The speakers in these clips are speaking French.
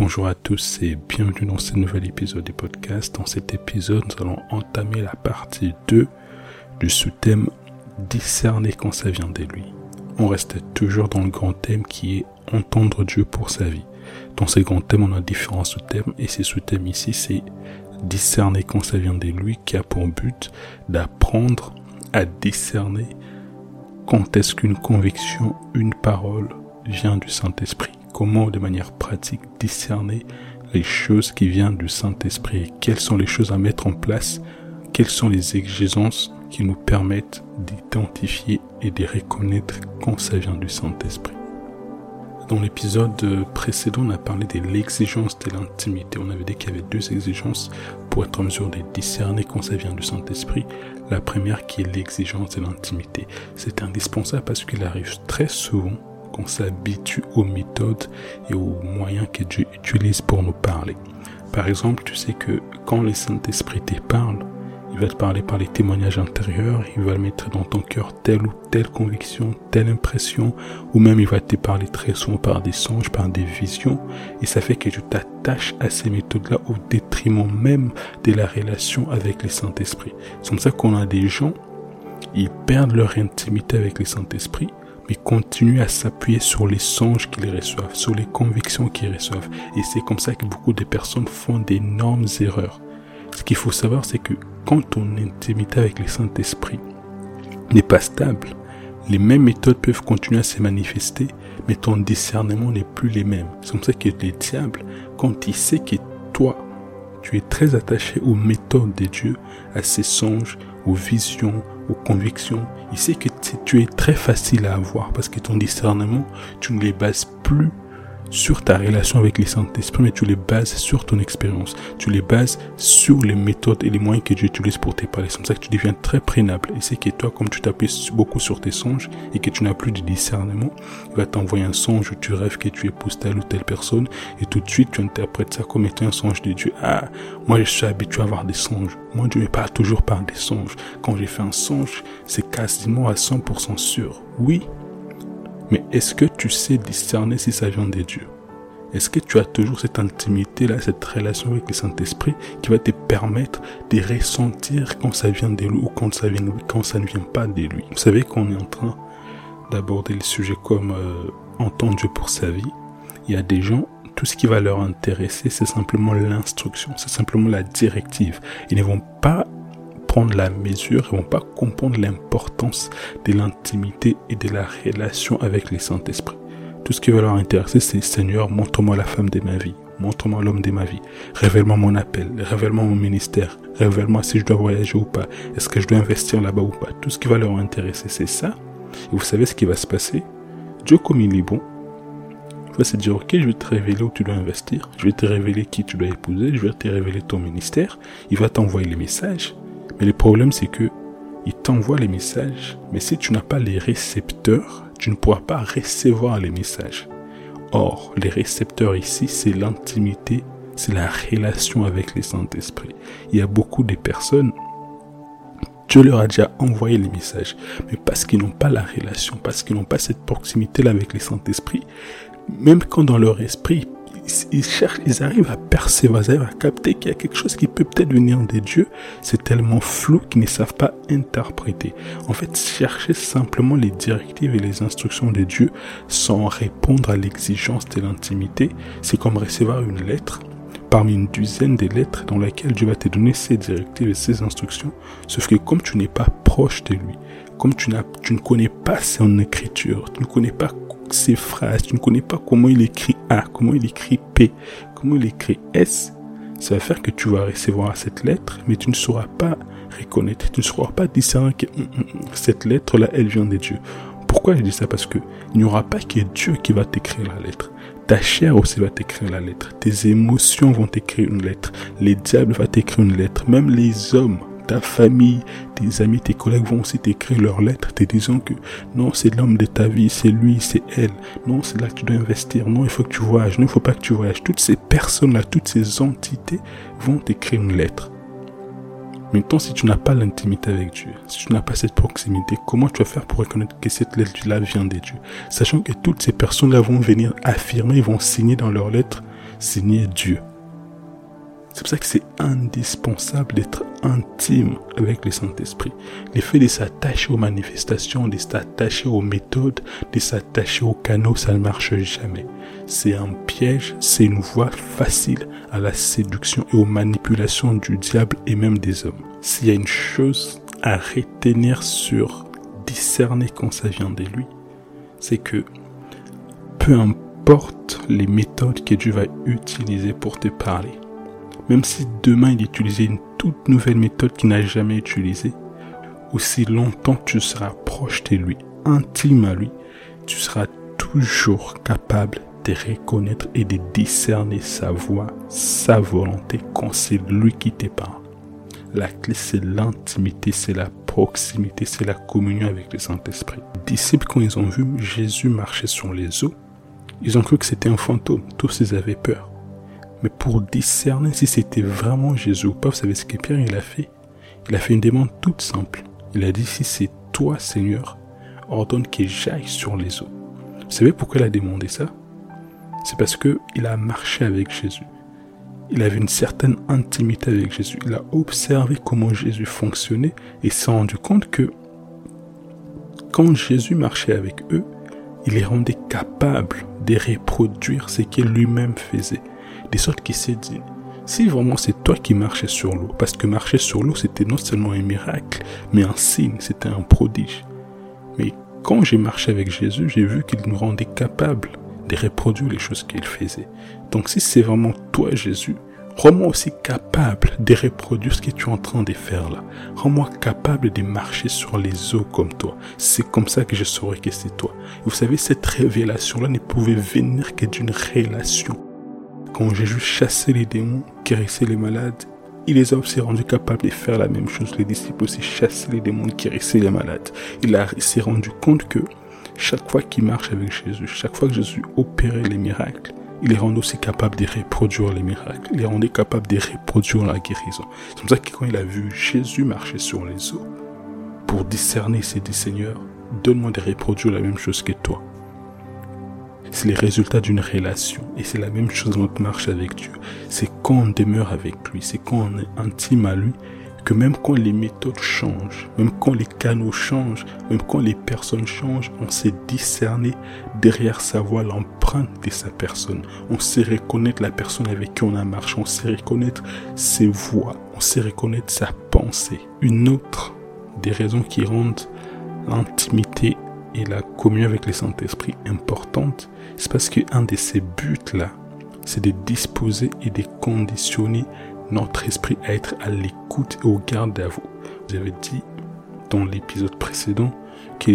Bonjour à tous et bienvenue dans ce nouvel épisode du podcast. Dans cet épisode, nous allons entamer la partie 2 du sous-thème discerner quand ça vient de lui. On reste toujours dans le grand thème qui est entendre Dieu pour sa vie. Dans ces grands thèmes, on a différents sous-thèmes et ces sous-thèmes ici, c'est discerner quand ça vient de lui qui a pour but d'apprendre à discerner quand est-ce qu'une conviction, une parole vient du Saint-Esprit comment de manière pratique discerner les choses qui viennent du Saint-Esprit quelles sont les choses à mettre en place, quelles sont les exigences qui nous permettent d'identifier et de reconnaître quand ça vient du Saint-Esprit? Dans l'épisode précédent, on a parlé de l'exigence de l'intimité. On avait dit qu'il y avait deux exigences pour être en mesure de discerner quand ça vient du Saint-Esprit. La première qui est l'exigence de l'intimité. C'est indispensable parce qu'il arrive très souvent qu'on s'habitue aux méthodes et aux moyens que Dieu utilise pour nous parler. Par exemple, tu sais que quand le Saint-Esprit te parle, il va te parler par les témoignages intérieurs, il va mettre dans ton cœur telle ou telle conviction, telle impression, ou même il va te parler très souvent par des songes, par des visions, et ça fait que tu t'attaches à ces méthodes-là au détriment même de la relation avec le Saint-Esprit. C'est comme ça qu'on a des gens, ils perdent leur intimité avec le Saint-Esprit, mais continuent à s'appuyer sur les songes qu'ils reçoivent, sur les convictions qu'ils reçoivent. Et c'est comme ça que beaucoup de personnes font d'énormes erreurs. Ce qu'il faut savoir, c'est que quand ton intimité avec le Saint-Esprit n'est pas stable, les mêmes méthodes peuvent continuer à se manifester, mais ton discernement n'est plus les mêmes. C'est comme ça que le diable, quand il sait que toi, tu es très attaché aux méthodes de Dieu, à ses songes, aux visions, convictions, il sait que tu es très facile à avoir parce que ton discernement, tu ne les bases plus sur ta relation avec les Saint-Esprit, mais tu les bases sur ton expérience. Tu les bases sur les méthodes et les moyens que Dieu utilise pour te parler. C'est comme ça que tu deviens très prénable. Et c'est que toi, comme tu t'appuies beaucoup sur tes songes et que tu n'as plus de discernement, il va t'envoyer un songe où tu rêves que tu épouses telle ou telle personne et tout de suite tu interprètes ça comme étant un songe de Dieu. Ah, moi je suis habitué à avoir des songes. Moi Dieu me parle toujours par des songes. Quand j'ai fait un songe, c'est quasiment à 100% sûr. Oui, mais est-ce que tu sais discerner si ça vient de Dieu Est-ce que tu as toujours cette intimité-là, cette relation avec le Saint-Esprit qui va te permettre de ressentir quand ça vient de lui ou quand ça, vient, quand ça ne vient pas de lui? Vous savez qu'on est en train d'aborder le sujet comme euh, entendre Dieu pour sa vie. Il y a des gens, tout ce qui va leur intéresser, c'est simplement l'instruction, c'est simplement la directive. Ils ne vont pas prendre la mesure, ils vont pas comprendre l'importance de l'intimité et de la relation avec les Saint-Esprit. Tout ce qui va leur intéresser, c'est Seigneur, montre-moi la femme de ma vie, montre-moi l'homme de ma vie, révèle-moi mon appel, révèle-moi mon ministère, révèle-moi si je dois voyager ou pas, est-ce que je dois investir là-bas ou pas? Tout ce qui va leur intéresser, c'est ça. Et vous savez ce qui va se passer? Dieu, comme il est bon, va se dire, ok, je vais te révéler où tu dois investir, je vais te révéler qui tu dois épouser, je vais te révéler ton ministère, il va t'envoyer les messages, mais le problème, c'est que il t'envoie les messages, mais si tu n'as pas les récepteurs, tu ne pourras pas recevoir les messages. Or, les récepteurs ici, c'est l'intimité, c'est la relation avec les Saint-Esprit. Il y a beaucoup de personnes, Dieu leur a déjà envoyé les messages, mais parce qu'ils n'ont pas la relation, parce qu'ils n'ont pas cette proximité-là avec les Saint-Esprit, même quand dans leur esprit, ils cherchent, ils arrivent à percevoir, ils arrivent à capter qu'il y a quelque chose qui peut peut-être venir des dieux. C'est tellement flou qu'ils ne savent pas interpréter. En fait, chercher simplement les directives et les instructions de Dieu sans répondre à l'exigence de l'intimité, c'est comme recevoir une lettre parmi une dizaine de lettres dans laquelle Dieu va te donner ses directives et ses instructions. Sauf que comme tu n'es pas proche de lui, comme tu, tu ne connais pas son écriture, tu ne connais pas ses phrases, tu ne connais pas comment il écrit A, comment il écrit P, comment il écrit S, ça va faire que tu vas recevoir cette lettre, mais tu ne sauras pas reconnaître, tu ne sauras pas discerner que hum, hum, hum, cette lettre-là, elle vient de Dieu. Pourquoi je dis ça? Parce que il n'y aura pas que Dieu qui va t'écrire la lettre. Ta chair aussi va t'écrire la lettre. Tes émotions vont t'écrire une lettre. Les diables vont t'écrire une lettre. Même les hommes ta famille, tes amis, tes collègues vont aussi t'écrire leurs lettres te disant que non, c'est l'homme de ta vie, c'est lui, c'est elle. Non, c'est là que tu dois investir. Non, il faut que tu voyages. Non, il faut pas que tu voyages. Toutes ces personnes-là, toutes ces entités vont t'écrire une lettre. Maintenant, si tu n'as pas l'intimité avec Dieu, si tu n'as pas cette proximité, comment tu vas faire pour reconnaître que cette lettre-là vient de Dieu? Sachant que toutes ces personnes-là vont venir affirmer, vont signer dans leurs lettres signer Dieu. C'est pour ça que c'est indispensable d'être intime avec le Saint-Esprit. Le fait de s'attacher aux manifestations, de s'attacher aux méthodes, de s'attacher aux canaux, ça ne marche jamais. C'est un piège, c'est une voie facile à la séduction et aux manipulations du diable et même des hommes. S'il y a une chose à retenir sur discerner quand ça vient de lui, c'est que peu importe les méthodes que Dieu va utiliser pour te parler, même si demain il utilisait une toute nouvelle méthode qu'il n'a jamais utilisée, aussi longtemps tu seras proche de lui, intime à lui, tu seras toujours capable de reconnaître et de discerner sa voix, sa volonté quand c'est lui qui te parle. La clé, c'est l'intimité, c'est la proximité, c'est la communion avec le Saint-Esprit. Les disciples, quand ils ont vu Jésus marcher sur les eaux, ils ont cru que c'était un fantôme. Tous ils avaient peur. Mais pour discerner si c'était vraiment Jésus ou pas, vous savez ce que Pierre il a fait? Il a fait une demande toute simple. Il a dit si c'est toi Seigneur, ordonne que j'aille sur les eaux. Vous savez pourquoi il a demandé ça? C'est parce que il a marché avec Jésus. Il avait une certaine intimité avec Jésus. Il a observé comment Jésus fonctionnait et s'est rendu compte que quand Jésus marchait avec eux, il les rendait capables de reproduire ce qu'il lui-même faisait. De sorte qu'il s'est dit, si vraiment c'est toi qui marchais sur l'eau, parce que marcher sur l'eau c'était non seulement un miracle, mais un signe, c'était un prodige. Mais quand j'ai marché avec Jésus, j'ai vu qu'il nous rendait capables de reproduire les choses qu'il faisait. Donc si c'est vraiment toi Jésus, Rends-moi aussi capable de reproduire ce que tu es en train de faire là. Rends-moi capable de marcher sur les eaux comme toi. C'est comme ça que je saurais que c'est toi. vous savez, cette révélation-là ne pouvait venir que d'une relation. Quand Jésus chassait les démons, caressait les malades, il les a aussi rendus capables de faire la même chose. Les disciples aussi chassaient les démons, caressaient les malades. Il, s'est rendu compte que chaque fois qu'il marche avec Jésus, chaque fois que Jésus opérait les miracles, il les rend aussi capable de reproduire les miracles. Il les rendait capable de reproduire la guérison. C'est comme ça que quand il a vu Jésus marcher sur les eaux, pour discerner, il s'est dit Seigneur, donne-moi de reproduire la même chose que toi. C'est le résultat d'une relation. Et c'est la même chose dans notre marche avec Dieu. C'est quand on demeure avec lui, c'est quand on est intime à lui, que même quand les méthodes changent, même quand les canaux changent, même quand les personnes changent, on sait discerner derrière sa voix l'empreinte de sa personne. On sait reconnaître la personne avec qui on a marché, on sait reconnaître ses voix, on sait reconnaître sa pensée. Une autre des raisons qui rendent l'intimité et la communion avec le Saint-Esprit importante, c'est parce qu'un de ces buts-là, c'est de disposer et de conditionner notre esprit à être à l'écoute et au garde à vous. Vous avez dit dans l'épisode précédent que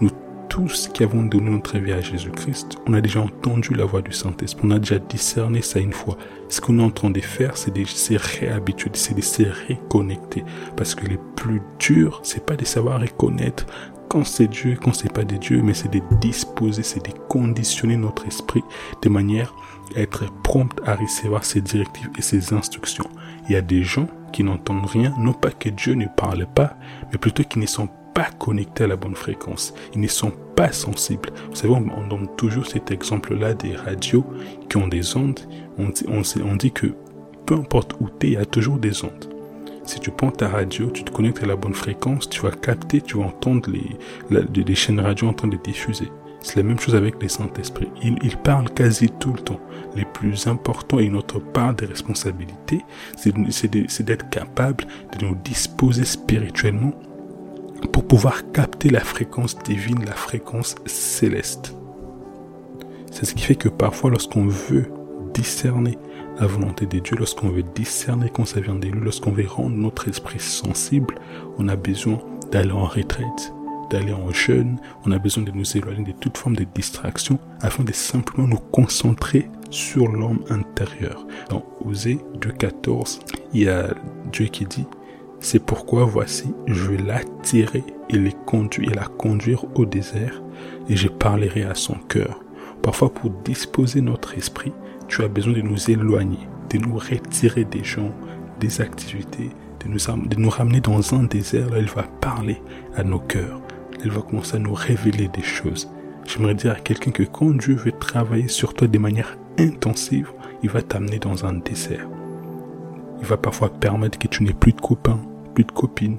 nous tous qui avons donné notre vie à Jésus-Christ, on a déjà entendu la voix du Saint-Esprit, on a déjà discerné ça une fois. Ce qu'on est en train de faire, c'est de se réhabituer, c'est de se reconnecter. Parce que le plus dur, c'est pas de savoir reconnaître quand c'est Dieu, quand c'est pas de Dieu, mais c'est de disposer, c'est de conditionner notre esprit de manière être prompt à recevoir ses directives et ses instructions. Il y a des gens qui n'entendent rien, non pas que Dieu ne parle pas, mais plutôt qu'ils ne sont pas connectés à la bonne fréquence. Ils ne sont pas sensibles. Vous savez, on, donne toujours cet exemple-là des radios qui ont des ondes. On dit, on, dit que peu importe où tu es, il y a toujours des ondes. Si tu prends ta radio, tu te connectes à la bonne fréquence, tu vas capter, tu vas entendre les, chaînes radio en train de diffuser. C'est la même chose avec les Saint-Esprit. Ils, parlent quasi tout le temps. Les plus importants et notre part de responsabilité, c'est d'être capable de nous disposer spirituellement pour pouvoir capter la fréquence divine, la fréquence céleste. C'est ce qui fait que parfois lorsqu'on veut discerner la volonté de Dieu, lorsqu'on veut discerner quand ça vient de lui, lorsqu'on veut rendre notre esprit sensible, on a besoin d'aller en retraite, d'aller en jeûne, on a besoin de nous éloigner de toute forme de distraction afin de simplement nous concentrer sur l'homme intérieur. Dans Osée 2.14, il y a Dieu qui dit, c'est pourquoi voici, je vais l'attirer et et la conduire au désert et je parlerai à son cœur. Parfois pour disposer notre esprit, tu as besoin de nous éloigner, de nous retirer des gens, des activités, de nous, ramener dans un désert. Là, il va parler à nos cœurs elle va commencer à nous révéler des choses. J'aimerais dire à quelqu'un que quand Dieu veut travailler sur toi de manière intensive, il va t'amener dans un désert. Il va parfois permettre que tu n'aies plus de copains, plus de copines,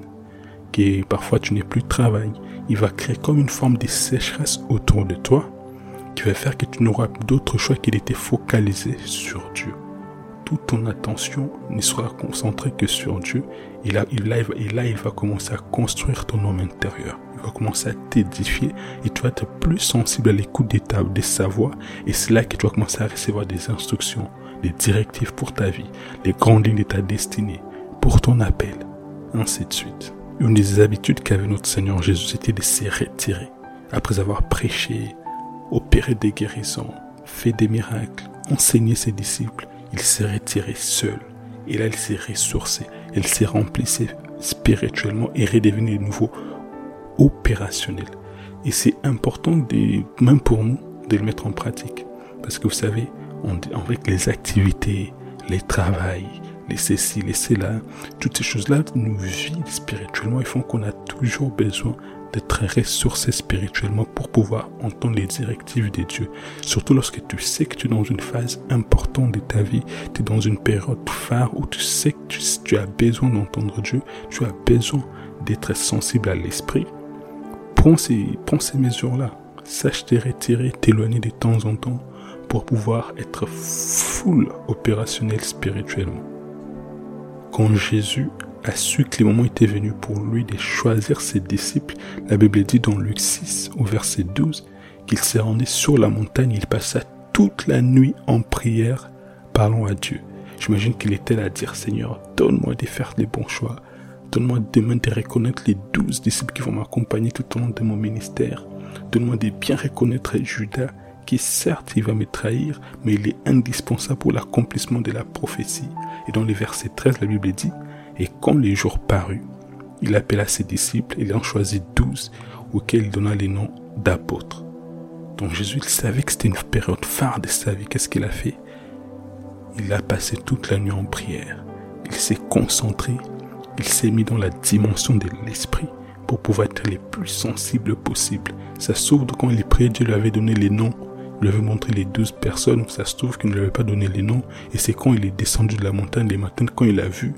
que parfois tu n'aies plus de travail. Il va créer comme une forme de sécheresse autour de toi qui va faire que tu n'auras d'autre choix qu'il était focalisé sur Dieu. Toute ton attention ne sera concentrée que sur Dieu. Et là, il, là, et là, il va commencer à construire ton homme intérieur. Il va commencer à t'édifier et tu vas être plus sensible à l'écoute des tables, de sa voix. Et c'est là que tu vas commencer à recevoir des instructions, des directives pour ta vie, les grandes lignes de ta destinée, pour ton appel, ainsi de suite. Une des habitudes qu'avait notre Seigneur Jésus, c'était de se retirer. Après avoir prêché, opéré des guérisons, fait des miracles, enseigné ses disciples, il s'est retiré seul. Et là, il s'est ressourcé. Il s'est remplissé spirituellement et redevenu de nouveau opérationnel. Et c'est important, de, même pour nous, de le mettre en pratique. Parce que vous savez, avec les activités, les travails, les ceci, les cela, toutes ces choses-là nous vident spirituellement et font qu'on a toujours besoin d'être ressourcé spirituellement pour pouvoir entendre les directives de Dieu. Surtout lorsque tu sais que tu es dans une phase importante de ta vie, tu es dans une période phare où tu sais que tu, as besoin d'entendre Dieu, tu as besoin d'être sensible à l'esprit. Prends ces, prends mesures-là. Sache te retirer, t'éloigner de temps en temps pour pouvoir être full opérationnel spirituellement. Quand Jésus a su que les moments étaient venus pour lui de choisir ses disciples, la Bible dit dans Luc 6 au verset 12 qu'il s'est rendu sur la montagne, il passa toute la nuit en prière parlant à Dieu. J'imagine qu'il était là à dire Seigneur, donne-moi de faire les bons choix. Donne-moi demain de reconnaître les douze disciples qui vont m'accompagner tout au long de mon ministère. Donne-moi de bien reconnaître Judas, qui certes il va me trahir, mais il est indispensable pour l'accomplissement de la prophétie. Et dans les versets 13, la Bible dit, et quand les jours parut, il appela ses disciples et il en choisit douze, auxquels il donna les noms d'apôtres. Donc Jésus, il savait que c'était une période phare de sa vie. Qu'est-ce qu'il a fait? Il a passé toute la nuit en prière. Il s'est concentré. Il s'est mis dans la dimension de l'esprit pour pouvoir être le plus sensible possible. Ça se trouve, quand il priait, Dieu lui avait donné les noms. Il lui avait montré les douze personnes. Ça se trouve qu'il ne lui avait pas donné les noms. Et c'est quand il est descendu de la montagne les matins, quand il a vu,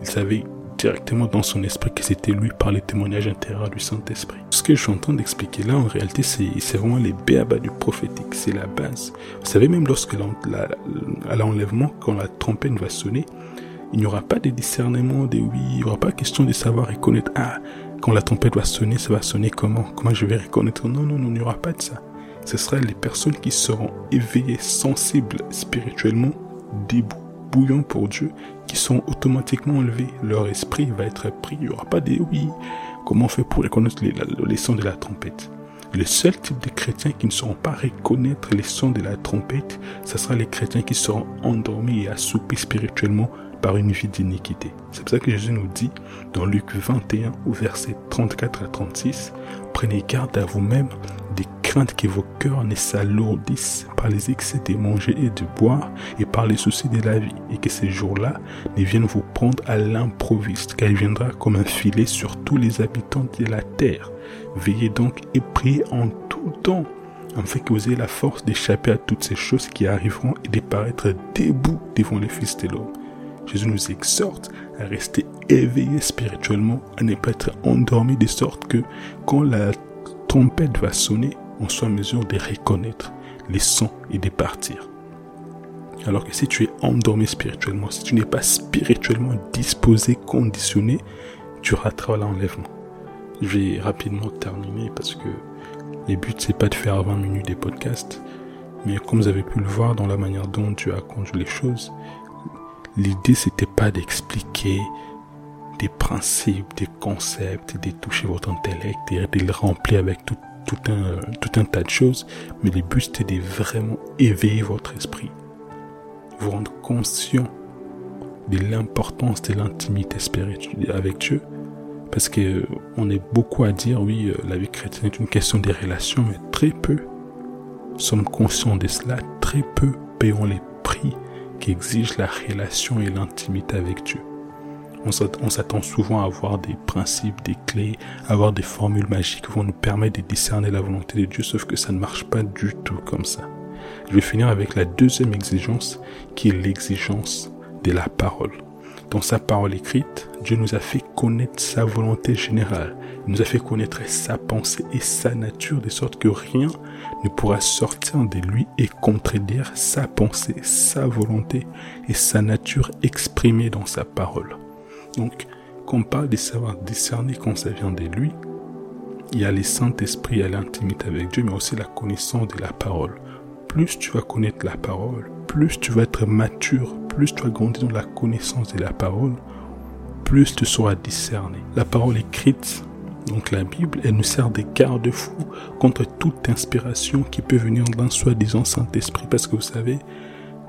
il savait directement dans son esprit que c'était lui par les témoignages intérieurs du Saint-Esprit. Ce que je suis en train d'expliquer là, en réalité, c'est vraiment les béabas du prophétique, c'est la base. Vous savez, même lorsque à l'enlèvement, quand la trompette va sonner, il n'y aura pas de discernement, de oui, il n'y aura pas question de savoir reconnaître, ah, quand la trompette va sonner, ça va sonner comment? Comment je vais reconnaître? Non, non, non, il n'y aura pas de ça. Ce sera les personnes qui seront éveillées, sensibles spirituellement, debout bouillants pour Dieu qui sont automatiquement enlevés. Leur esprit va être pris. Il n'y aura pas de oui. Comment on fait pour reconnaître les, sons de la trompette? Le seul type de chrétiens qui ne sauront pas reconnaître les sons de la trompette, ce sera les chrétiens qui seront endormis et assoupis spirituellement par une vie d'iniquité. C'est pour ça que Jésus nous dit dans Luc 21 au verset 34 à 36, prenez garde à vous-même des craintes que vos cœurs ne s'alourdissent par les excès de manger et de boire et par les soucis de la vie et que ces jours-là ne viennent vous prendre à l'improviste car il viendra comme un filet sur tous les habitants de la terre. Veillez donc et priez en tout temps afin que vous ayez la force d'échapper à toutes ces choses qui arriveront et de paraître debout devant les fils de l'homme. Jésus nous exhorte à rester éveillés spirituellement, à ne pas être endormis de sorte que quand la trompette va sonner, on soit en mesure de reconnaître les sons et de partir. Alors que si tu es endormi spirituellement, si tu n'es pas spirituellement disposé, conditionné, tu rateras l'enlèvement. Je vais rapidement terminer parce que le but c'est pas de faire 20 minutes des podcasts, mais comme vous avez pu le voir dans la manière dont tu as conduit les choses, L'idée, c'était pas d'expliquer des principes, des concepts, de toucher votre intellect et de le remplir avec tout, un, tout un tas de choses. Mais le but, c'était de vraiment éveiller votre esprit. Vous rendre conscient de l'importance de l'intimité spirituelle avec Dieu. Parce que on est beaucoup à dire, oui, euh, la vie chrétienne est une question des relations, mais très peu sommes conscients de cela, très peu payons les prix qui exige la relation et l'intimité avec Dieu. On s'attend souvent à avoir des principes, des clés, à avoir des formules magiques qui vont nous permettre de discerner la volonté de Dieu, sauf que ça ne marche pas du tout comme ça. Je vais finir avec la deuxième exigence qui est l'exigence de la parole. Dans sa parole écrite, Dieu nous a fait connaître sa volonté générale. Il nous a fait connaître sa pensée et sa nature de sorte que rien ne pourra sortir de lui et contredire sa pensée, sa volonté et sa nature exprimée dans sa parole. Donc, quand on parle de savoir discerner quand ça vient de lui, il y a les Saint-Esprit l'intimité avec Dieu, mais aussi la connaissance de la parole. Plus tu vas connaître la parole, plus tu vas être mature, plus tu vas grandir dans la connaissance de la parole, plus tu sauras discerner. La parole écrite, donc la Bible, elle nous sert de garde-fou contre toute inspiration qui peut venir d'un soi-disant Saint-Esprit. Parce que vous savez,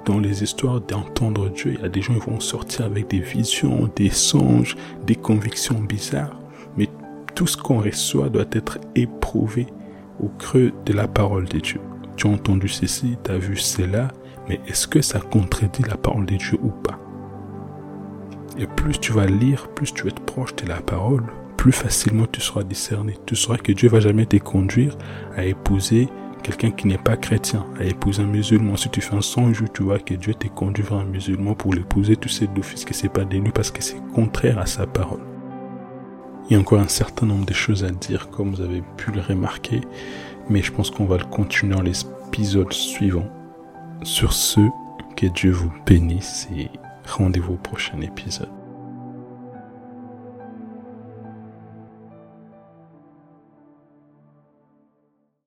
dans les histoires d'entendre Dieu, il y a des gens qui vont sortir avec des visions, des songes, des convictions bizarres. Mais tout ce qu'on reçoit doit être éprouvé au creux de la parole de Dieu. Tu as entendu ceci, tu as vu cela, mais est-ce que ça contredit la parole de Dieu ou pas? Et plus tu vas lire, plus tu vas être proche de la parole, plus facilement tu seras discerné. Tu sauras que Dieu va jamais te conduire à épouser quelqu'un qui n'est pas chrétien, à épouser un musulman. Si tu fais un songe tu vois que Dieu te conduit vers un musulman pour l'épouser, tu sais d'office que c'est pas lui parce que c'est contraire à sa parole. Il y a encore un certain nombre de choses à dire, comme vous avez pu le remarquer, mais je pense qu'on va le continuer dans l'épisode suivant. Sur ce, que Dieu vous bénisse et rendez-vous au prochain épisode.